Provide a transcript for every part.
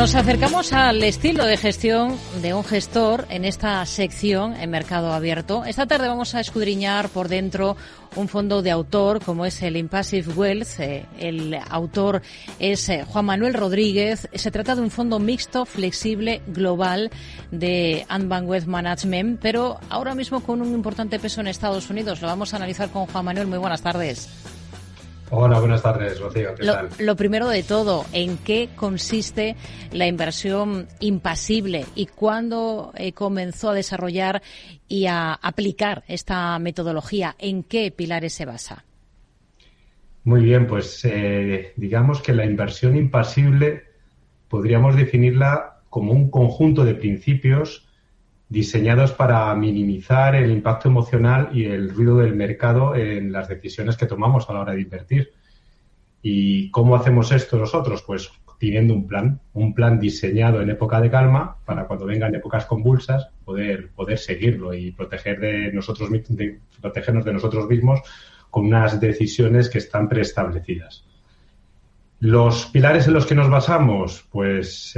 Nos acercamos al estilo de gestión de un gestor en esta sección en Mercado Abierto. Esta tarde vamos a escudriñar por dentro un fondo de autor como es el Impassive Wealth. Eh, el autor es eh, Juan Manuel Rodríguez. Se trata de un fondo mixto, flexible, global de Anbank Wealth Management, pero ahora mismo con un importante peso en Estados Unidos. Lo vamos a analizar con Juan Manuel. Muy buenas tardes. Hola, buenas tardes, Rocío. ¿Qué lo, tal? Lo primero de todo, ¿en qué consiste la inversión impasible y cuándo eh, comenzó a desarrollar y a aplicar esta metodología? ¿En qué pilares se basa? Muy bien, pues eh, digamos que la inversión impasible podríamos definirla como un conjunto de principios diseñados para minimizar el impacto emocional y el ruido del mercado en las decisiones que tomamos a la hora de invertir. ¿Y cómo hacemos esto nosotros? Pues teniendo un plan, un plan diseñado en época de calma para cuando vengan épocas convulsas poder, poder seguirlo y proteger de nosotros, de, protegernos de nosotros mismos con unas decisiones que están preestablecidas. Los pilares en los que nos basamos, pues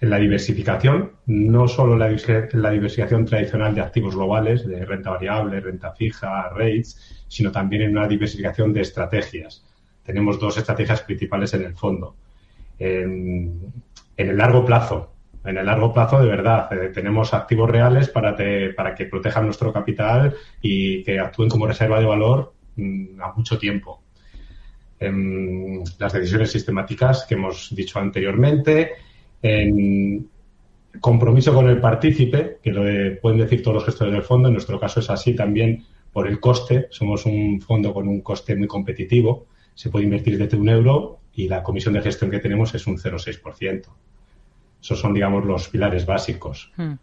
en la diversificación, no solo la, la, diversificación tradicional de activos globales, de renta variable, renta fija, rates, sino también en una diversificación de estrategias. Tenemos dos estrategias principales en el fondo. En, en el largo plazo, en el largo plazo, de verdad, eh, tenemos activos reales para, te, para que protejan nuestro capital y que actúen como reserva de valor mm, a mucho tiempo. En las decisiones sistemáticas que hemos dicho anteriormente, en compromiso con el partícipe, que lo pueden decir todos los gestores del fondo, en nuestro caso es así también por el coste, somos un fondo con un coste muy competitivo, se puede invertir desde un euro y la comisión de gestión que tenemos es un 0,6%. Esos son, digamos, los pilares básicos. Hmm.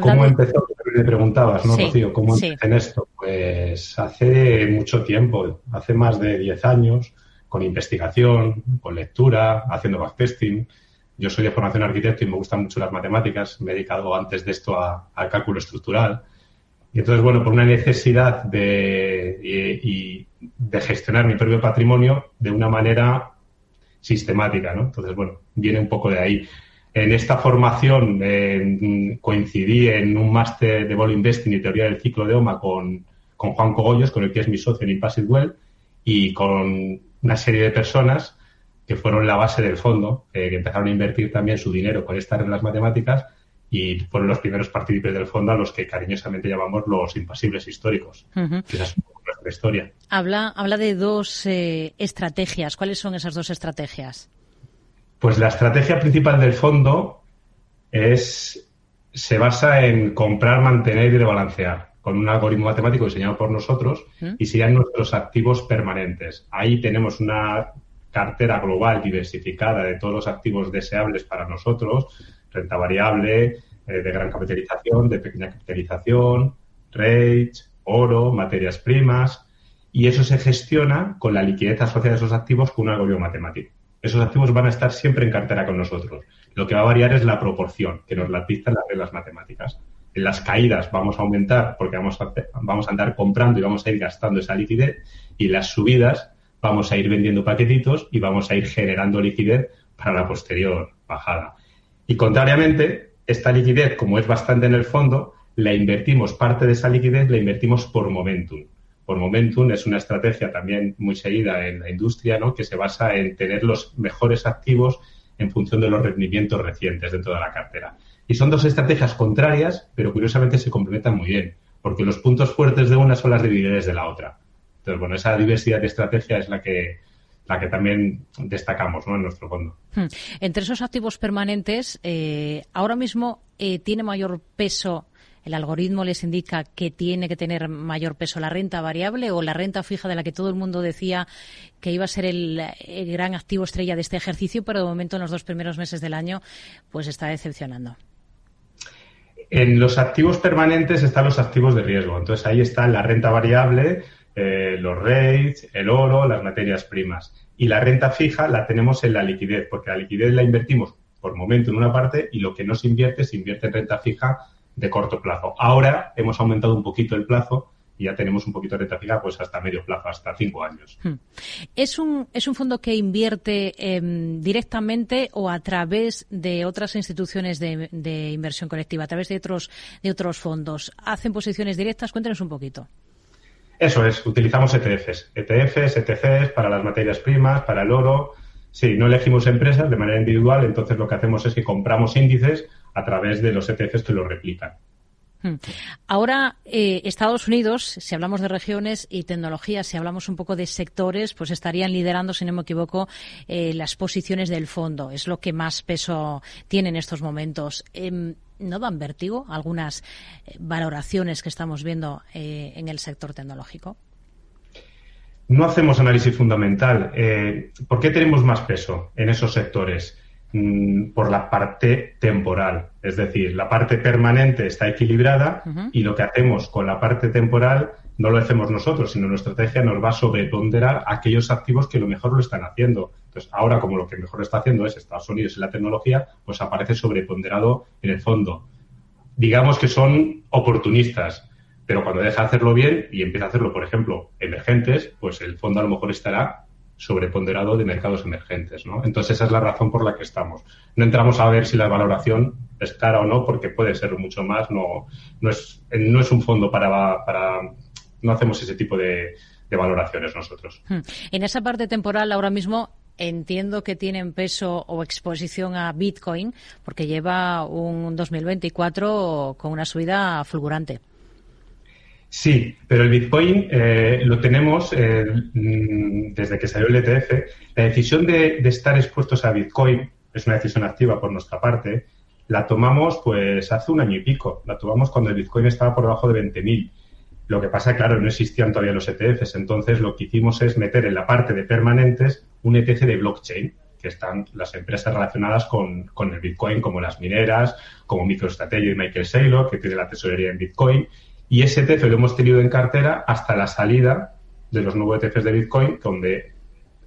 ¿Cómo empezó? Me preguntabas, ¿no, Rocío? ¿Cómo sí. en esto? Pues hace mucho tiempo, hace más de 10 años, con investigación, con lectura, haciendo backtesting, yo soy de formación arquitecto y me gustan mucho las matemáticas. Me he dedicado antes de esto al cálculo estructural. Y entonces, bueno, por una necesidad de, y, de gestionar mi propio patrimonio de una manera sistemática, ¿no? Entonces, bueno, viene un poco de ahí. En esta formación eh, coincidí en un máster de Vol Investing y Teoría del Ciclo de OMA con, con Juan Cogollos, con el que es mi socio en Impassive Well, y con una serie de personas que fueron la base del fondo, eh, que empezaron a invertir también su dinero con estas reglas matemáticas y fueron los primeros partícipes del fondo a los que cariñosamente llamamos los impasibles históricos. Uh -huh. Esa es nuestra historia. Habla, habla de dos eh, estrategias. ¿Cuáles son esas dos estrategias? Pues la estrategia principal del fondo es se basa en comprar, mantener y rebalancear con un algoritmo matemático diseñado por nosotros y serían nuestros activos permanentes. Ahí tenemos una cartera global diversificada de todos los activos deseables para nosotros, renta variable, eh, de gran capitalización, de pequeña capitalización, rates, oro, materias primas, y eso se gestiona con la liquidez asociada a esos activos con un algoritmo matemático. Esos activos van a estar siempre en cartera con nosotros. Lo que va a variar es la proporción que nos la dictan las reglas matemáticas. En las caídas vamos a aumentar porque vamos a, vamos a andar comprando y vamos a ir gastando esa liquidez y las subidas vamos a ir vendiendo paquetitos y vamos a ir generando liquidez para la posterior bajada. Y contrariamente, esta liquidez, como es bastante en el fondo, la invertimos, parte de esa liquidez la invertimos por momentum. Por momentum es una estrategia también muy seguida en la industria, ¿no? que se basa en tener los mejores activos en función de los rendimientos recientes dentro de la cartera. Y son dos estrategias contrarias, pero curiosamente se complementan muy bien, porque los puntos fuertes de una son las debilidades de la otra. Entonces, bueno, esa diversidad de estrategia es la que, la que también destacamos ¿no? en nuestro fondo. Hmm. Entre esos activos permanentes, eh, ahora mismo eh, tiene mayor peso, el algoritmo les indica que tiene que tener mayor peso la renta variable o la renta fija de la que todo el mundo decía que iba a ser el, el gran activo estrella de este ejercicio, pero de momento en los dos primeros meses del año pues está decepcionando. En los activos permanentes están los activos de riesgo. Entonces ahí está la renta variable, eh, los rates, el oro, las materias primas. Y la renta fija la tenemos en la liquidez, porque la liquidez la invertimos por momento en una parte y lo que no se invierte se invierte en renta fija de corto plazo. Ahora hemos aumentado un poquito el plazo y ya tenemos un poquito de renta fija pues hasta medio plazo, hasta cinco años. Hmm. ¿Es un, es un fondo que invierte em, directamente o a través de otras instituciones de, de, inversión colectiva, a través de otros, de otros fondos? ¿Hacen posiciones directas? Cuéntenos un poquito. Eso es, utilizamos ETFs. ETFs, ETCs para las materias primas, para el oro. Sí, no elegimos empresas de manera individual, entonces lo que hacemos es que compramos índices a través de los ETFs que los replican. Hmm. Ahora, eh, Estados Unidos, si hablamos de regiones y tecnología, si hablamos un poco de sectores, pues estarían liderando, si no me equivoco, eh, las posiciones del fondo. Es lo que más peso tiene en estos momentos. Em, ¿No dan vértigo algunas eh, valoraciones que estamos viendo en el sector tecnológico? No hacemos análisis fundamental. ¿Por qué tenemos más peso en esos sectores? Mm, por la parte temporal. Es decir, la parte permanente está equilibrada y lo que hacemos con la parte temporal no lo hacemos nosotros, sino nuestra estrategia nos va a sobreponderar aquellos activos que lo mejor lo están haciendo. Entonces, ahora como lo que mejor está haciendo es Estados Unidos y la tecnología, pues aparece sobreponderado en el fondo. Digamos que son oportunistas, pero cuando deja de hacerlo bien y empieza a hacerlo, por ejemplo, emergentes, pues el fondo a lo mejor estará sobreponderado de mercados emergentes. ¿no? Entonces, esa es la razón por la que estamos. No entramos a ver si la valoración es cara o no, porque puede ser mucho más. No, no, es, no es un fondo para, para. No hacemos ese tipo de, de valoraciones nosotros. Hmm. En esa parte temporal, ahora mismo, entiendo que tienen peso o exposición a Bitcoin, porque lleva un 2024 con una subida fulgurante. Sí, pero el Bitcoin eh, lo tenemos eh, mm, desde que salió el ETF. La decisión de, estar expuestos a Bitcoin es una decisión activa por nuestra parte. La tomamos pues hace un año y pico. La tomamos cuando el Bitcoin estaba por debajo de 20.000. Lo que pasa, claro, no existían todavía los ETFs. Entonces lo que hicimos es meter en la parte de permanentes un ETF de blockchain, que están las empresas relacionadas con, con el Bitcoin, como las mineras, como MicroStrategy y Michael Saylor, que tiene la tesorería en Bitcoin y ese ETF lo hemos tenido en cartera hasta la salida de los nuevos ETFs de Bitcoin, donde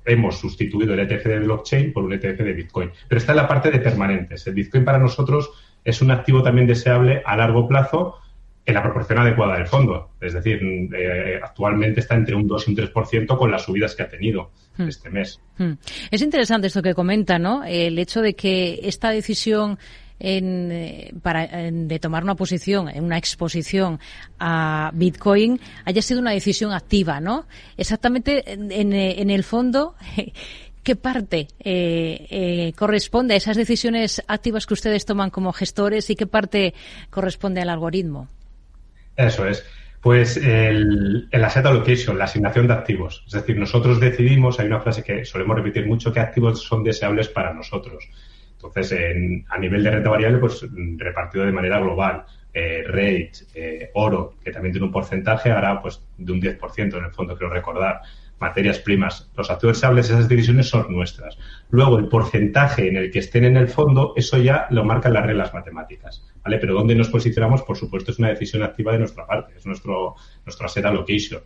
hemos sustituido el ETF de blockchain por un ETF de Bitcoin. Pero está en la parte de permanentes. El Bitcoin para nosotros es un activo también deseable a largo plazo en la proporción adecuada del fondo. Es decir, eh, actualmente está entre un 2 y un 3% con las subidas que ha tenido hmm. este mes. Hmm. Es interesante esto que comenta, ¿no? El hecho de que esta decisión en, eh, para, de tomar una posición en una exposición a Bitcoin haya sido una decisión activa, ¿no? Exactamente en, en el fondo. ¿Qué parte eh, eh, corresponde a esas decisiones activas que ustedes toman como gestores y qué parte corresponde al algoritmo? Eso es. Pues el, el, asset allocation, la asignación de activos. Es decir, nosotros decidimos, hay una frase que solemos repetir mucho, qué activos son deseables para nosotros. Entonces, a nivel de renta variable, pues repartido de manera global. Eh, rate, eh, oro, que también tiene un porcentaje, ahora pues de un 10% en el fondo, quiero recordar. Materias primas, los activos deseables, esas decisiones son nuestras. Luego, el porcentaje en el que estén en el fondo, eso ya lo marcan las reglas matemáticas. ¿vale? Pero dónde nos posicionamos, por supuesto, es una decisión activa de nuestra parte, es nuestro, nuestro asset allocation.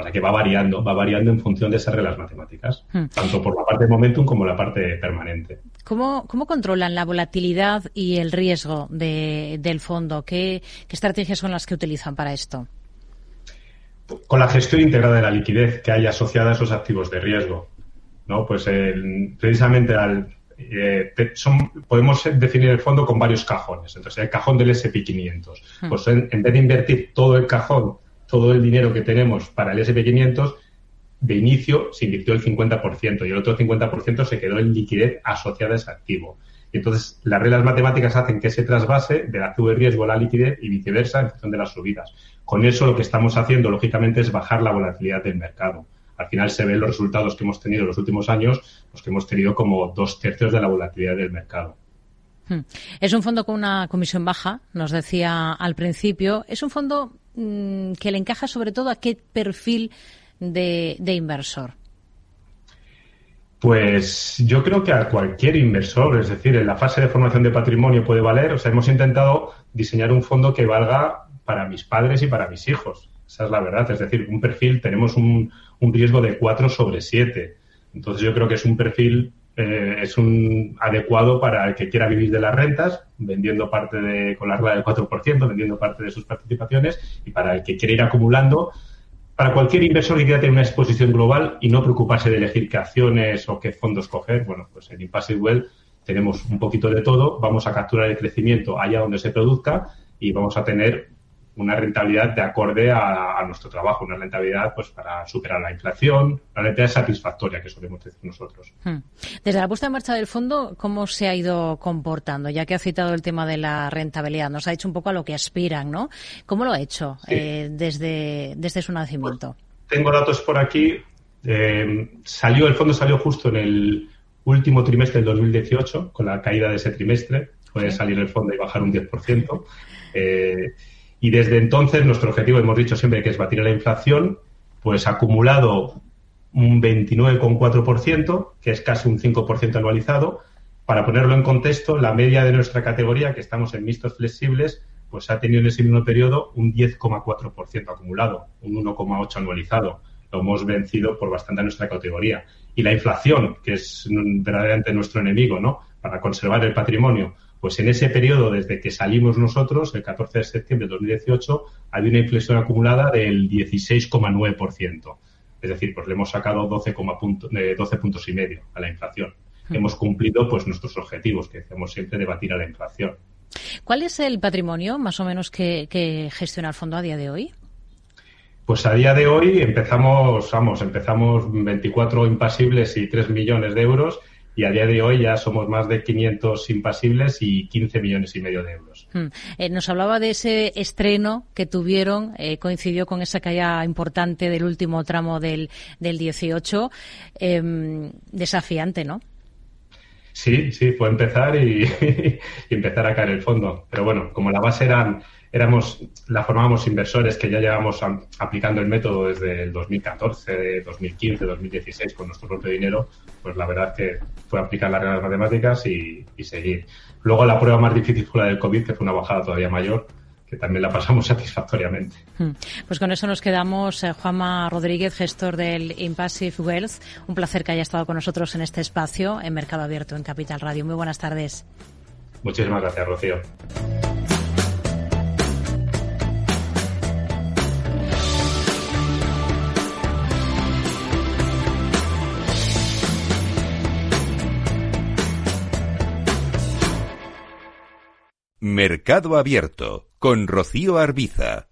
Para que va variando, va variando en función de esas reglas matemáticas, hmm. tanto por la parte de momentum como la parte permanente. ¿Cómo, cómo controlan la volatilidad y el riesgo de, del fondo? ¿Qué, ¿Qué estrategias son las que utilizan para esto? Con la gestión integrada de la liquidez que hay asociada a esos activos de riesgo. ¿no? Pues precisamente al, eh, son, podemos definir el fondo con varios cajones. Entonces, el cajón del SP500. Hmm. Pues en, vez de invertir todo el cajón todo el dinero que tenemos para el SP500, de inicio se invirtió el 50% y el otro 50% se quedó en liquidez asociada a ese activo. Entonces, las reglas matemáticas hacen que se trasvase del activo de riesgo a la liquidez y viceversa en función de las subidas. Con eso lo que estamos haciendo, lógicamente, es bajar la volatilidad del mercado. Al final se ven los resultados que hemos tenido en los últimos años, los que hemos tenido como dos tercios de la volatilidad del mercado. Hmm. Es un fondo con una comisión baja, nos decía al principio. Es un fondo Mm, que le encaja sobre todo a qué perfil de, inversor? Pues yo creo que a cualquier inversor, es decir, en la fase de formación de patrimonio puede valer. O sea, hemos intentado diseñar un fondo que valga para mis padres y para mis hijos. Esa es la verdad. Es decir, un perfil, tenemos un, riesgo de 4 sobre 7. Entonces yo creo que es un perfil eh, es un adecuado para el que quiera vivir de las rentas, vendiendo parte de, con la regla del 4%, vendiendo parte de sus participaciones, y para el que quiere ir acumulando, para cualquier inversor que quiera tener una exposición global y no preocuparse de elegir qué acciones o qué fondos coger, bueno, pues en Impassive Well tenemos un poquito de todo, vamos a capturar el crecimiento allá donde se produzca y vamos a tener una rentabilidad de acorde a, nuestro trabajo, una rentabilidad pues para superar la inflación, una rentabilidad satisfactoria que solemos decir nosotros. Hmm. Desde la puesta en marcha del fondo, ¿cómo se ha ido comportando? Ya que ha citado el tema de la rentabilidad, nos ha dicho un poco a lo que aspiran, ¿no? ¿Cómo lo ha hecho eh, desde, desde su nacimiento? tengo datos por aquí. Eh, salió, el fondo salió justo en el último trimestre del 2018, con la caída de ese trimestre. Puede salir el fondo y bajar un 10%. Eh, y desde entonces nuestro objetivo, hemos dicho siempre que es batir la inflación, pues ha acumulado un 29,4%, que es casi un 5% anualizado. Para ponerlo en contexto, la media de nuestra categoría, que estamos en mixtos flexibles, pues ha tenido en ese mismo periodo un 10,4% acumulado, un 1,8% anualizado. Lo hemos vencido por bastante nuestra categoría. Y la inflación, que es verdaderamente nuestro enemigo, ¿no? Para conservar el patrimonio, pues en ese periodo, desde que salimos nosotros, el 14 de septiembre de 2018, hay una inflexión acumulada del 16,9%. Es decir, pues le hemos sacado 12, punto, 12 puntos y medio a la inflación. Hmm. Hemos cumplido pues nuestros objetivos, que decimos siempre de batir a la inflación. ¿Cuál es el patrimonio más o menos que, que gestiona el fondo a día de hoy? Pues a día de hoy empezamos, vamos, empezamos 24 impasibles y 3 millones de euros y a día de hoy ya somos más de 500 impasibles y 15 millones y medio de euros. Hmm. Eh, nos hablaba de ese estreno que tuvieron, eh, coincidió con esa caída importante del último tramo del, del 18. Em, desafiante, ¿no? Sí, sí, fue empezar y, empezar a caer el fondo. Pero bueno, como la base eran éramos, la formábamos inversores que ya llevamos aplicando el método desde el 2014, 2015, 2016 con nuestro propio dinero, pues la verdad que fue aplicar las reglas matemáticas y, seguir. Luego la prueba más difícil fue la del COVID, que fue una bajada todavía mayor, que también la pasamos satisfactoriamente. Hmm. Pues con eso nos quedamos. Eh, Juanma Rodríguez, gestor del Impassive Wealth. Un placer que haya estado con nosotros en este espacio en Mercado Abierto en Capital Radio. Muy buenas tardes. Muchísimas gracias, Rocío. Mercado Abierto con Rocío Arbiza.